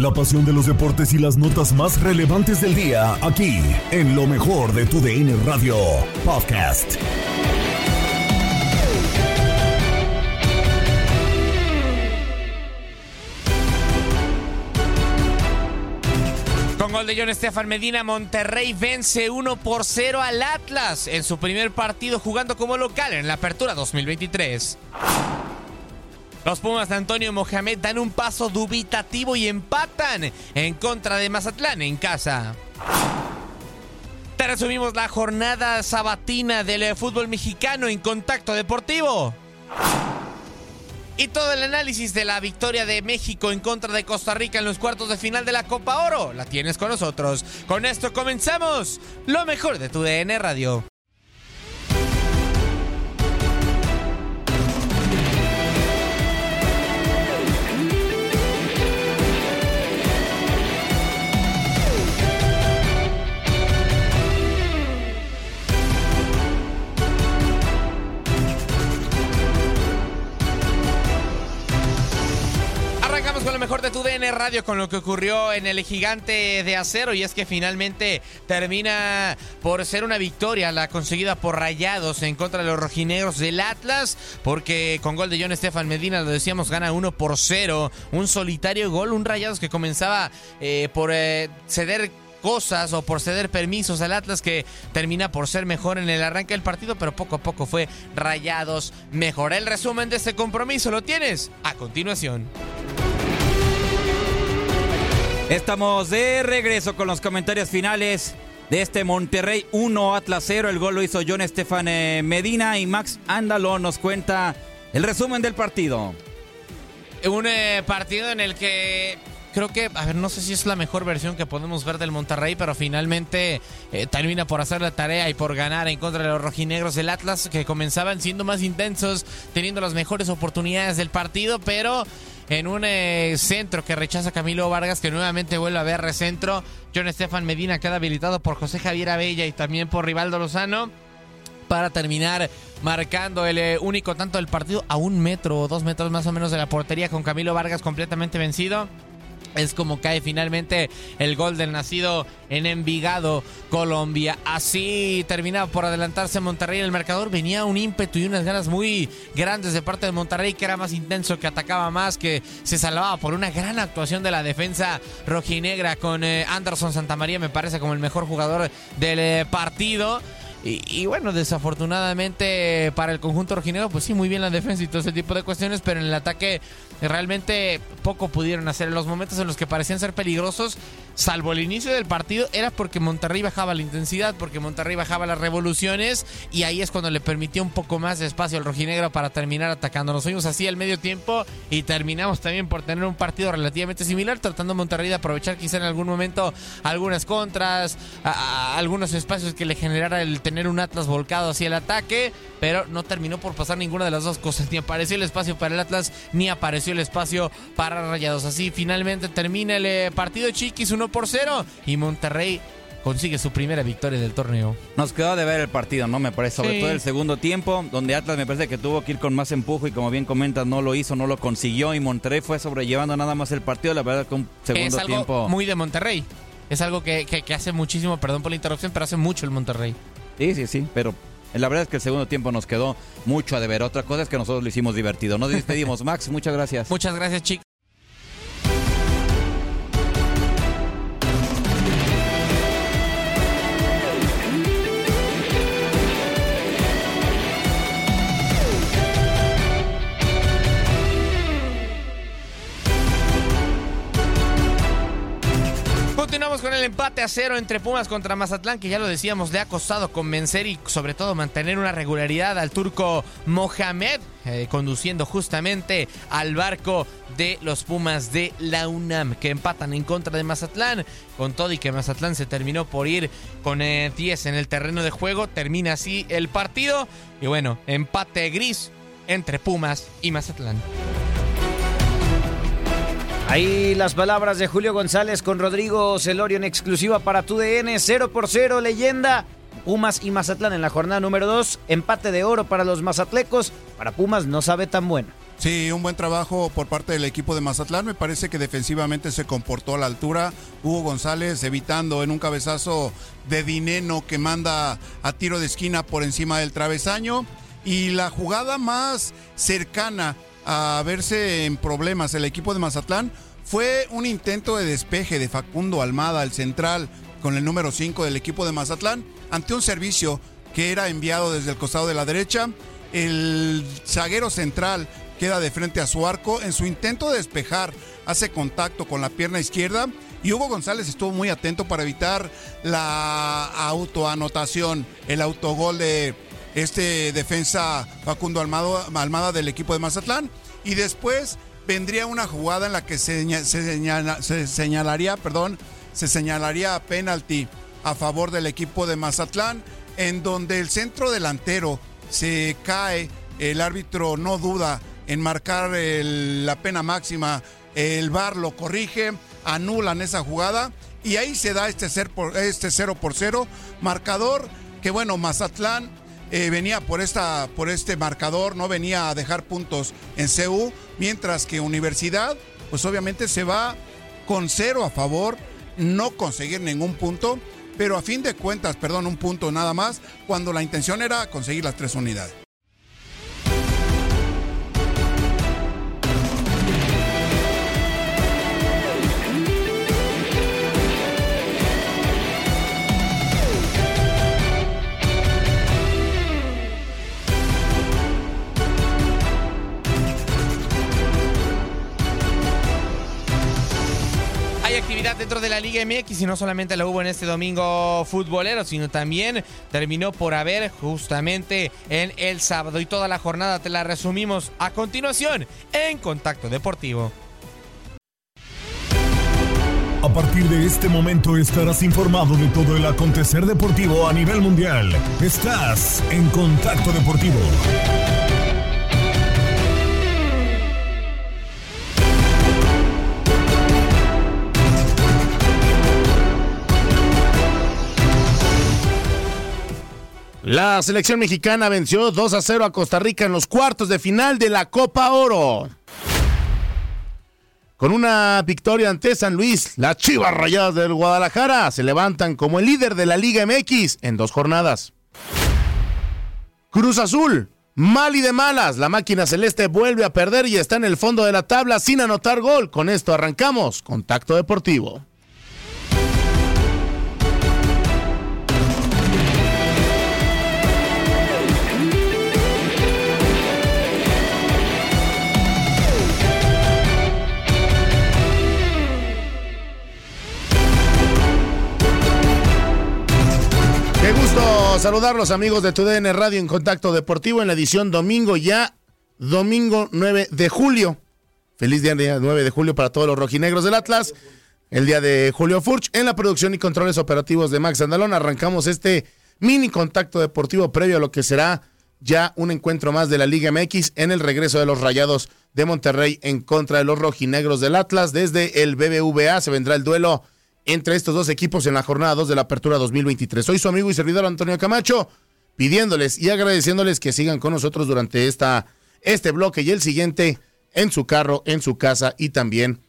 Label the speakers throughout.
Speaker 1: La pasión de los deportes y las notas más relevantes del día, aquí, en lo mejor de tu DN Radio Podcast.
Speaker 2: Con gol de John Estefan Medina, Monterrey vence 1 por 0 al Atlas en su primer partido jugando como local en la Apertura 2023. Los Pumas de Antonio Mohamed dan un paso dubitativo y empatan en contra de Mazatlán en casa. Te resumimos la jornada sabatina del fútbol mexicano en contacto deportivo. Y todo el análisis de la victoria de México en contra de Costa Rica en los cuartos de final de la Copa Oro la tienes con nosotros. Con esto comenzamos lo mejor de tu DN Radio. Con lo mejor de tu DN Radio con lo que ocurrió en el gigante de acero y es que finalmente termina por ser una victoria la conseguida por Rayados en contra de los rojinegros del Atlas porque con gol de John Estefan Medina lo decíamos gana 1 por 0 un solitario gol un Rayados que comenzaba eh, por eh, ceder cosas o por ceder permisos al Atlas que termina por ser mejor en el arranque del partido, pero poco a poco fue rayados mejor. El resumen de este compromiso lo tienes a continuación.
Speaker 3: Estamos de regreso con los comentarios finales de este Monterrey 1 Atlas 0. El gol lo hizo John Estefan eh, Medina y Max Ándalo nos cuenta el resumen del partido.
Speaker 2: Un eh, partido en el que creo que, a ver, no sé si es la mejor versión que podemos ver del Monterrey, pero finalmente eh, termina por hacer la tarea y por ganar en contra de los rojinegros del Atlas, que comenzaban siendo más intensos, teniendo las mejores oportunidades del partido, pero en un eh, centro que rechaza Camilo Vargas, que nuevamente vuelve a ver recentro. John Estefan Medina queda habilitado por José Javier Abella y también por Rivaldo Lozano para terminar marcando el eh, único tanto del partido a un metro o dos metros más o menos de la portería con Camilo Vargas completamente vencido. Es como cae finalmente el gol del nacido en Envigado, Colombia. Así terminaba por adelantarse Monterrey. El marcador venía un ímpetu y unas ganas muy grandes de parte de Monterrey, que era más intenso, que atacaba más, que se salvaba por una gran actuación de la defensa rojinegra con eh, Anderson Santamaría, me parece como el mejor jugador del eh, partido. Y, y, bueno, desafortunadamente para el conjunto rojinegro, pues sí, muy bien la defensa y todo ese tipo de cuestiones, pero en el ataque Realmente poco pudieron hacer. En los momentos en los que parecían ser peligrosos, salvo el inicio del partido, era porque Monterrey bajaba la intensidad, porque Monterrey bajaba las revoluciones y ahí es cuando le permitió un poco más de espacio al rojinegro para terminar atacando. Nos fuimos así al medio tiempo y terminamos también por tener un partido relativamente similar, tratando Monterrey de aprovechar quizá en algún momento algunas contras, algunos espacios que le generara el tener un Atlas volcado hacia el ataque, pero no terminó por pasar ninguna de las dos cosas. Ni apareció el espacio para el Atlas, ni apareció el espacio para Rayados. Así finalmente termina el eh, partido Chiquis 1 por 0 y Monterrey consigue su primera victoria del torneo.
Speaker 3: Nos quedó de ver el partido, ¿no? Me parece, sobre todo el segundo tiempo, donde Atlas me parece que tuvo que ir con más empujo y como bien comentas, no lo hizo, no lo consiguió y Monterrey fue sobrellevando nada más el partido, la verdad que un segundo
Speaker 2: es algo
Speaker 3: tiempo...
Speaker 2: Muy de Monterrey. Es algo que, que hace muchísimo, perdón por la interrupción, pero hace mucho el Monterrey.
Speaker 3: Sí, sí, sí, pero la verdad es que el segundo tiempo nos quedó mucho a deber. Otra cosa es que nosotros lo hicimos divertido. Nos despedimos. Max, muchas gracias.
Speaker 2: Muchas gracias, chicos. Empate a cero entre Pumas contra Mazatlán, que ya lo decíamos, le ha costado convencer y sobre todo mantener una regularidad al turco Mohamed, eh, conduciendo justamente al barco de los Pumas de la UNAM, que empatan en contra de Mazatlán, con todo y que Mazatlán se terminó por ir con 10 eh, en el terreno de juego, termina así el partido y bueno, empate gris entre Pumas y Mazatlán.
Speaker 4: Ahí las palabras de Julio González con Rodrigo Celorio en exclusiva para tu DN, 0 por 0, leyenda. Pumas y Mazatlán en la jornada número 2, empate de oro para los mazatlecos, para Pumas no sabe tan bueno.
Speaker 5: Sí, un buen trabajo por parte del equipo de Mazatlán. Me parece que defensivamente se comportó a la altura. Hugo González evitando en un cabezazo de Dineno que manda a tiro de esquina por encima del travesaño. Y la jugada más cercana a verse en problemas el equipo de Mazatlán fue un intento de despeje de Facundo Almada, el central, con el número 5 del equipo de Mazatlán, ante un servicio que era enviado desde el costado de la derecha. El zaguero central queda de frente a su arco. En su intento de despejar, hace contacto con la pierna izquierda. Y Hugo González estuvo muy atento para evitar la autoanotación, el autogol de este defensa Facundo Almada del equipo de Mazatlán. Y después vendría una jugada en la que se, se, señalaría, perdón, se señalaría penalti a favor del equipo de Mazatlán, en donde el centro delantero se cae, el árbitro no duda en marcar la pena máxima, el VAR lo corrige, anulan esa jugada y ahí se da este, ser por, este 0 por 0, marcador que bueno, Mazatlán eh, venía por, esta, por este marcador, no venía a dejar puntos en CU, mientras que Universidad, pues obviamente se va con cero a favor, no conseguir ningún punto, pero a fin de cuentas, perdón, un punto nada más, cuando la intención era conseguir las tres unidades.
Speaker 2: Dentro de la Liga MX y no solamente la hubo en este domingo futbolero, sino también terminó por haber justamente en el sábado y toda la jornada te la resumimos a continuación en Contacto Deportivo.
Speaker 1: A partir de este momento estarás informado de todo el acontecer deportivo a nivel mundial. Estás en Contacto Deportivo.
Speaker 6: La selección mexicana venció 2 a 0 a Costa Rica en los cuartos de final de la Copa Oro. Con una victoria ante San Luis, las Chivas Rayadas del Guadalajara se levantan como el líder de la Liga MX en dos jornadas. Cruz Azul, mal y de malas, la máquina celeste vuelve a perder y está en el fondo de la tabla sin anotar gol. Con esto arrancamos Contacto Deportivo. Saludarlos amigos de TUDN Radio en Contacto Deportivo en la edición domingo ya, domingo 9 de julio. Feliz día 9 de julio para todos los rojinegros del Atlas. El día de Julio Furch en la producción y controles operativos de Max Andalón. Arrancamos este mini contacto deportivo previo a lo que será ya un encuentro más de la Liga MX en el regreso de los Rayados de Monterrey en contra de los rojinegros del Atlas. Desde el BBVA se vendrá el duelo entre estos dos equipos en la jornada 2 de la Apertura 2023. Soy su amigo y servidor Antonio Camacho, pidiéndoles y agradeciéndoles que sigan con nosotros durante esta, este bloque y el siguiente en su carro, en su casa y también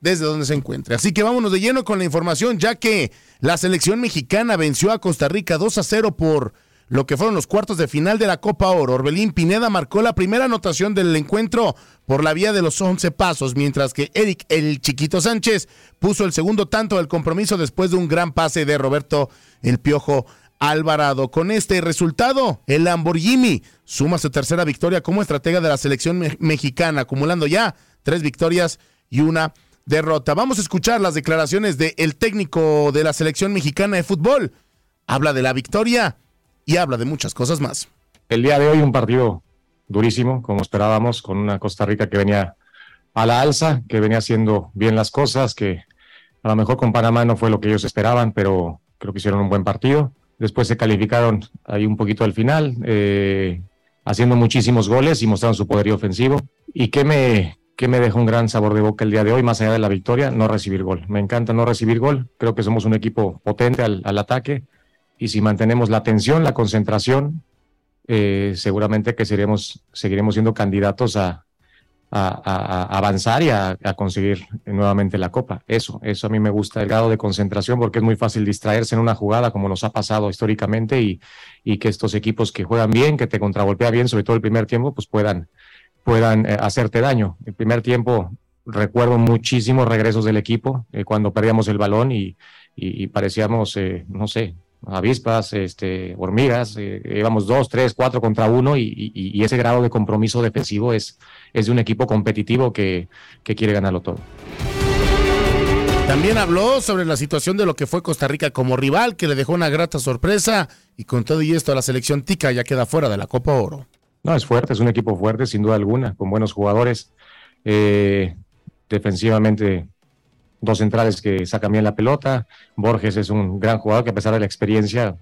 Speaker 6: desde donde se encuentre. Así que vámonos de lleno con la información, ya que la selección mexicana venció a Costa Rica 2 a 0 por lo que fueron los cuartos de final de la Copa Oro. Orbelín Pineda marcó la primera anotación del encuentro por la vía de los 11 pasos, mientras que Eric el Chiquito Sánchez puso el segundo tanto del compromiso después de un gran pase de Roberto el Piojo Alvarado. Con este resultado, el Lamborghini suma su tercera victoria como estratega de la selección mexicana, acumulando ya tres victorias y una derrota. Vamos a escuchar las declaraciones del técnico de la selección mexicana de fútbol. Habla de la victoria y habla de muchas cosas más.
Speaker 7: El día de hoy un partido durísimo, como esperábamos, con una Costa Rica que venía a la alza, que venía haciendo bien las cosas, que a lo mejor con Panamá no fue lo que ellos esperaban, pero creo que hicieron un buen partido. Después se calificaron ahí un poquito al final, eh, haciendo muchísimos goles y mostraron su poderío ofensivo. ¿Y qué me, qué me deja un gran sabor de boca el día de hoy, más allá de la victoria? No recibir gol. Me encanta no recibir gol. Creo que somos un equipo potente al, al ataque y si mantenemos la atención, la concentración, eh, seguramente que seremos, seguiremos siendo candidatos a, avanzar y a, conseguir nuevamente la copa. Eso, eso a mí me gusta, el grado de concentración, porque es muy fácil distraerse en una jugada como nos ha pasado históricamente y, y que estos equipos que juegan bien, que te contragolpea bien, sobre todo el primer tiempo, pues puedan, puedan eh, hacerte daño. El primer tiempo recuerdo muchísimos regresos del equipo eh, cuando perdíamos el balón y, y, parecíamos, no sé, avispas, este, hormigas, eh, íbamos dos, tres, cuatro contra uno y, ese grado de compromiso defensivo es, es de un equipo competitivo que, que quiere ganarlo todo.
Speaker 6: También habló sobre la situación de lo que fue Costa Rica como rival, que le dejó una grata sorpresa y con todo y esto la selección tica ya queda fuera de la Copa Oro.
Speaker 7: No, es fuerte, es un equipo fuerte, sin duda alguna, con buenos jugadores. Eh, defensivamente dos centrales que sacan bien la pelota. Borges es un gran jugador que a pesar de la experiencia,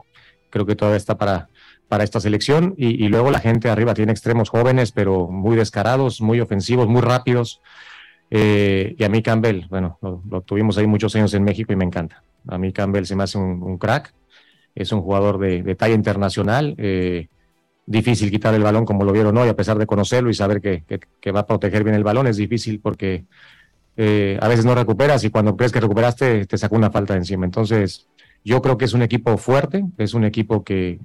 Speaker 7: creo que todavía está para, para esta selección. Y, luego la gente arriba tiene extremos jóvenes, pero muy descarados, muy ofensivos, muy rápidos. Eh, y a mí Campbell, bueno, lo, tuvimos ahí muchos años en México y me encanta. A mí Campbell se me hace un, crack. Es un jugador de, talla internacional. Eh, difícil quitar el balón como lo vieron hoy, a pesar de conocerlo y saber que, que va a proteger bien el balón. Es difícil porque eh, a veces no recuperas y cuando crees que recuperaste te saca una falta de encima. Entonces, yo creo que es un equipo fuerte, es un equipo que,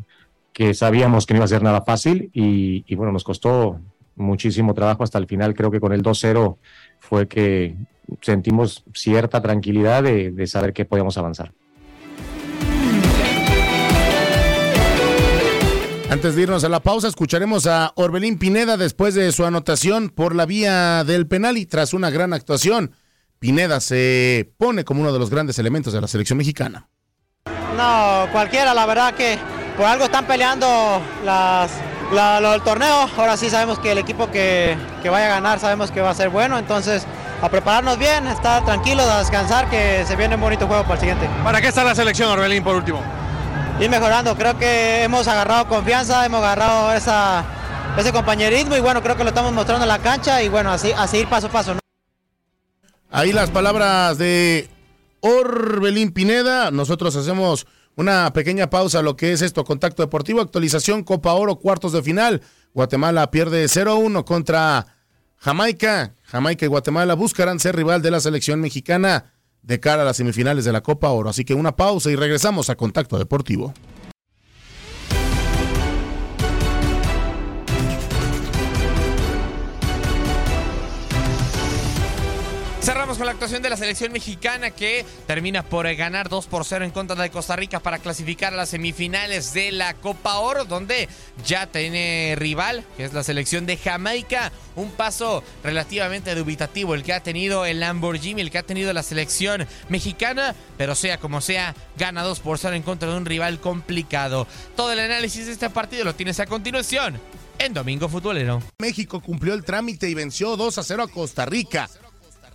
Speaker 7: que sabíamos que no iba a ser nada fácil y, bueno, nos costó muchísimo trabajo hasta el final. Creo que con el 2-0 fue que sentimos cierta tranquilidad de saber que podíamos avanzar.
Speaker 6: Antes de irnos a la pausa, escucharemos a Orbelín Pineda después de su anotación por la vía del penal y tras una gran actuación. Pineda se pone como uno de los grandes elementos de la selección mexicana.
Speaker 8: No, cualquiera, la verdad que por algo están peleando las, lo del torneo. Ahora sí sabemos que el equipo que, que vaya a ganar sabemos que va a ser bueno, entonces a prepararnos bien, estar tranquilos, a descansar, que se viene un bonito juego para el siguiente.
Speaker 9: ¿Para qué está la selección, Orbelín, por último?
Speaker 8: Ir mejorando. Creo que hemos agarrado confianza, hemos agarrado esa, ese compañerismo y bueno, creo que lo estamos mostrando en la cancha y bueno, así, así ir paso a paso.
Speaker 6: Ahí las palabras de Orbelín Pineda. Nosotros hacemos una pequeña pausa a lo que es esto, contacto deportivo, actualización, Copa Oro, cuartos de final. Guatemala pierde 0-1 contra Jamaica. Jamaica y Guatemala buscarán ser rival de la selección mexicana de cara a las semifinales de la Copa Oro. Así que una pausa y regresamos a Contacto Deportivo.
Speaker 2: Cerramos con la actuación de la selección mexicana que termina por ganar 2 por 0 en contra de Costa Rica para clasificar a las semifinales de la Copa Oro, donde ya tiene rival, que es la selección de Jamaica. Un paso relativamente dubitativo el que ha tenido el Lamborghini, el que ha tenido la selección mexicana, pero sea como sea, gana 2 por 0 en contra de un rival complicado. Todo el análisis de este partido lo tienes a continuación en Domingo Futbolero.
Speaker 6: México cumplió el trámite y venció 2 a 0 a Costa Rica.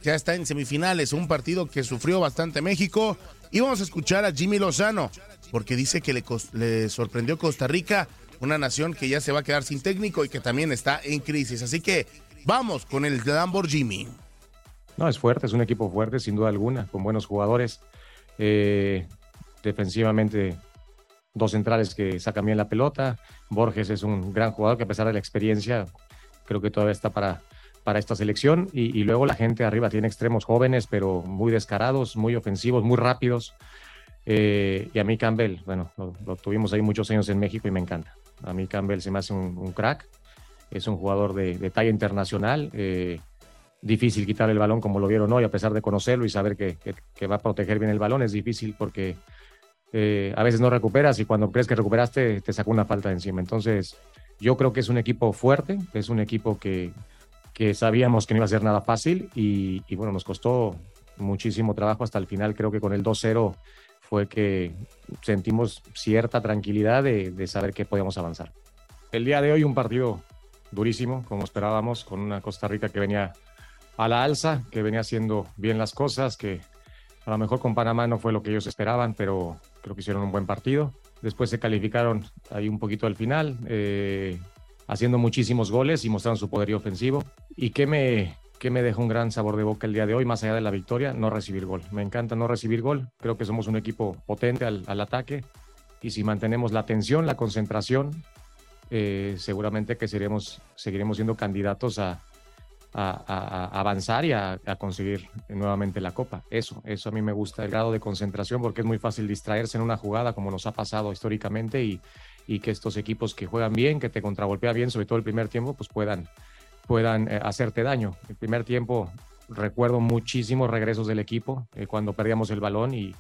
Speaker 6: Ya está en semifinales, un partido que sufrió bastante México. Y vamos a escuchar a Jimmy Lozano, porque dice que le, le sorprendió Costa Rica, una nación que ya se va a quedar sin técnico y que también está en crisis. Así que vamos con el Lamborghini.
Speaker 7: No, es fuerte, es un equipo fuerte, sin duda alguna, con buenos jugadores. Eh, defensivamente, dos centrales que sacan bien la pelota. Borges es un gran jugador que a pesar de la experiencia, creo que todavía está para, para esta selección. Y, luego la gente arriba tiene extremos jóvenes, pero muy descarados, muy ofensivos, muy rápidos. Eh, y a mí Campbell, bueno, lo, tuvimos ahí muchos años en México y me encanta. A mí Campbell se me hace un, crack. Es un jugador de, talla internacional. Eh, difícil quitar el balón como lo vieron hoy, a pesar de conocerlo y saber que, que, va a proteger bien el balón. Es difícil porque eh, a veces no recuperas y cuando crees que recuperaste te sacó una falta de encima. Entonces, yo creo que es un equipo fuerte, es un equipo que, que sabíamos que no iba a ser nada fácil y, bueno, nos costó muchísimo trabajo hasta el final. Creo que con el 2-0 fue que sentimos cierta tranquilidad de, saber que podíamos avanzar. El día de hoy un partido durísimo, como esperábamos, con una Costa Rica que venía a la alza, que venía haciendo bien las cosas, que a lo mejor con Panamá no fue lo que ellos esperaban, pero creo que hicieron un buen partido. Después se calificaron ahí un poquito al final, eh, haciendo muchísimos goles y mostraron su poderío ofensivo. ¿Y qué me, qué me deja un gran sabor de boca el día de hoy, más allá de la victoria? No recibir gol. Me encanta no recibir gol. Creo que somos un equipo potente al, ataque. Y si mantenemos la atención, la concentración, eh, seguramente que seremos, seguiremos siendo candidatos a, a, avanzar y a, conseguir nuevamente la copa. Eso, eso a mí me gusta, el grado de concentración, porque es muy fácil distraerse en una jugada como nos ha pasado históricamente y, y que estos equipos que juegan bien, que te contragolpean bien, sobre todo el primer tiempo, pues puedan, puedan eh, hacerte daño. El primer tiempo recuerdo muchísimos regresos del equipo eh, cuando perdíamos el balón y,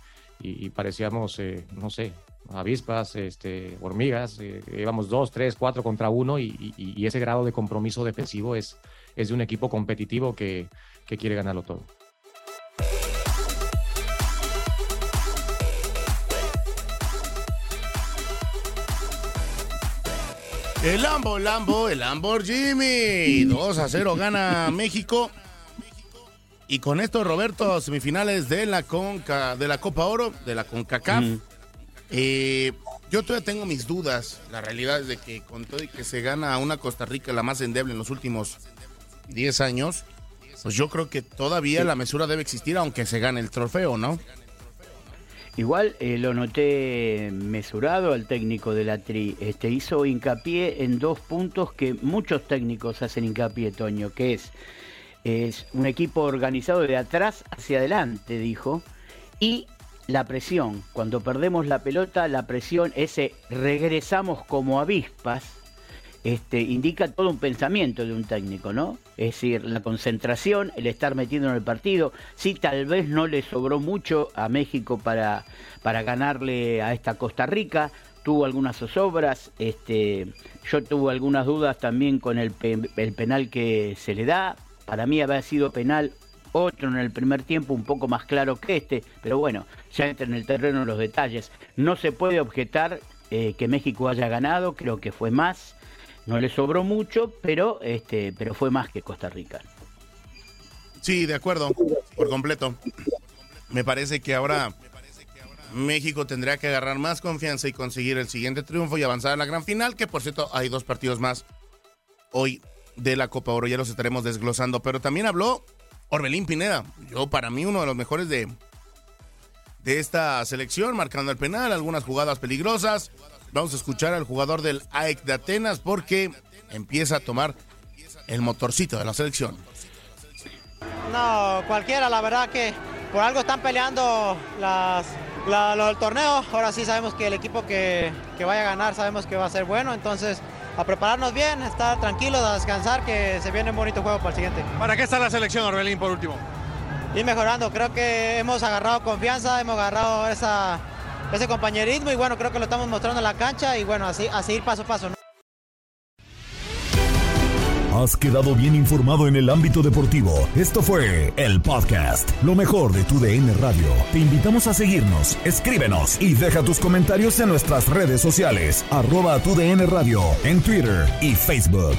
Speaker 7: parecíamos, eh, no sé, avispas, este, hormigas, íbamos dos, tres, cuatro contra uno y, ese grado de compromiso defensivo es, es de un equipo competitivo que, que quiere ganarlo todo.
Speaker 6: El Lambo, Lambo, el Lamborghini. 2 a 0 gana México. Y con esto, Roberto, semifinales de la Conca, de la Copa Oro, de la CONCACAF. Eh, yo todavía tengo mis dudas. La realidad es de que con todo y que se gana a una Costa Rica la más endeble en los últimos 10 años, pues yo creo que todavía la mesura debe existir aunque se gane el trofeo, ¿no?
Speaker 10: Igual eh, lo noté mesurado al técnico de la Tri. Este, hizo hincapié en dos puntos que muchos técnicos hacen hincapié, Toño, que es, es un equipo organizado de atrás hacia adelante, dijo, y la presión. Cuando perdemos la pelota, la presión, ese regresamos como avispas, este, indica todo un pensamiento de un técnico, ¿no? Es decir, la concentración, el estar metido en el partido. Sí, tal vez no le sobró mucho a México para, para ganarle a esta Costa Rica. Tuvo algunas zozobras. Este, yo tuve algunas dudas también con el, el penal que se le da. Para mí había sido penal otro en el primer tiempo un poco más claro que este, pero bueno, ya entra en el terreno los detalles. No se puede objetar eh, que México haya ganado, creo que fue más. No le sobró mucho, pero, este, pero fue más que Costa Rica.
Speaker 6: Sí, de acuerdo, por completo. Me parece que ahora México tendría que agarrar más confianza y conseguir el siguiente triunfo y avanzar a la gran final, que por cierto hay dos partidos más hoy de la Copa Oro, ya los estaremos desglosando, pero también habló Orbelín Pineda, yo para mí uno de los mejores de, de esta selección, marcando el penal, algunas jugadas peligrosas, Vamos a escuchar al jugador del AEC de Atenas porque empieza a tomar el motorcito de la selección.
Speaker 8: No, cualquiera, la verdad que por algo están peleando las, lo del torneo. Ahora sí sabemos que el equipo que, que, vaya a ganar sabemos que va a ser bueno, entonces a prepararnos bien, estar tranquilos, a descansar, que se viene un bonito juego para el siguiente.
Speaker 9: ¿Para qué está la selección, Orbelín, por último?
Speaker 8: ir mejorando. Creo que hemos agarrado confianza, hemos agarrado esa, ese compañerismo y bueno, creo que lo estamos mostrando en la cancha y bueno, así, así ir paso a paso.
Speaker 1: Has quedado bien informado en el ámbito deportivo. Esto fue el podcast, lo mejor de tu DN Radio. Te invitamos a seguirnos, escríbenos y deja tus comentarios en nuestras redes sociales, arroba tu DN Radio, en Twitter y Facebook.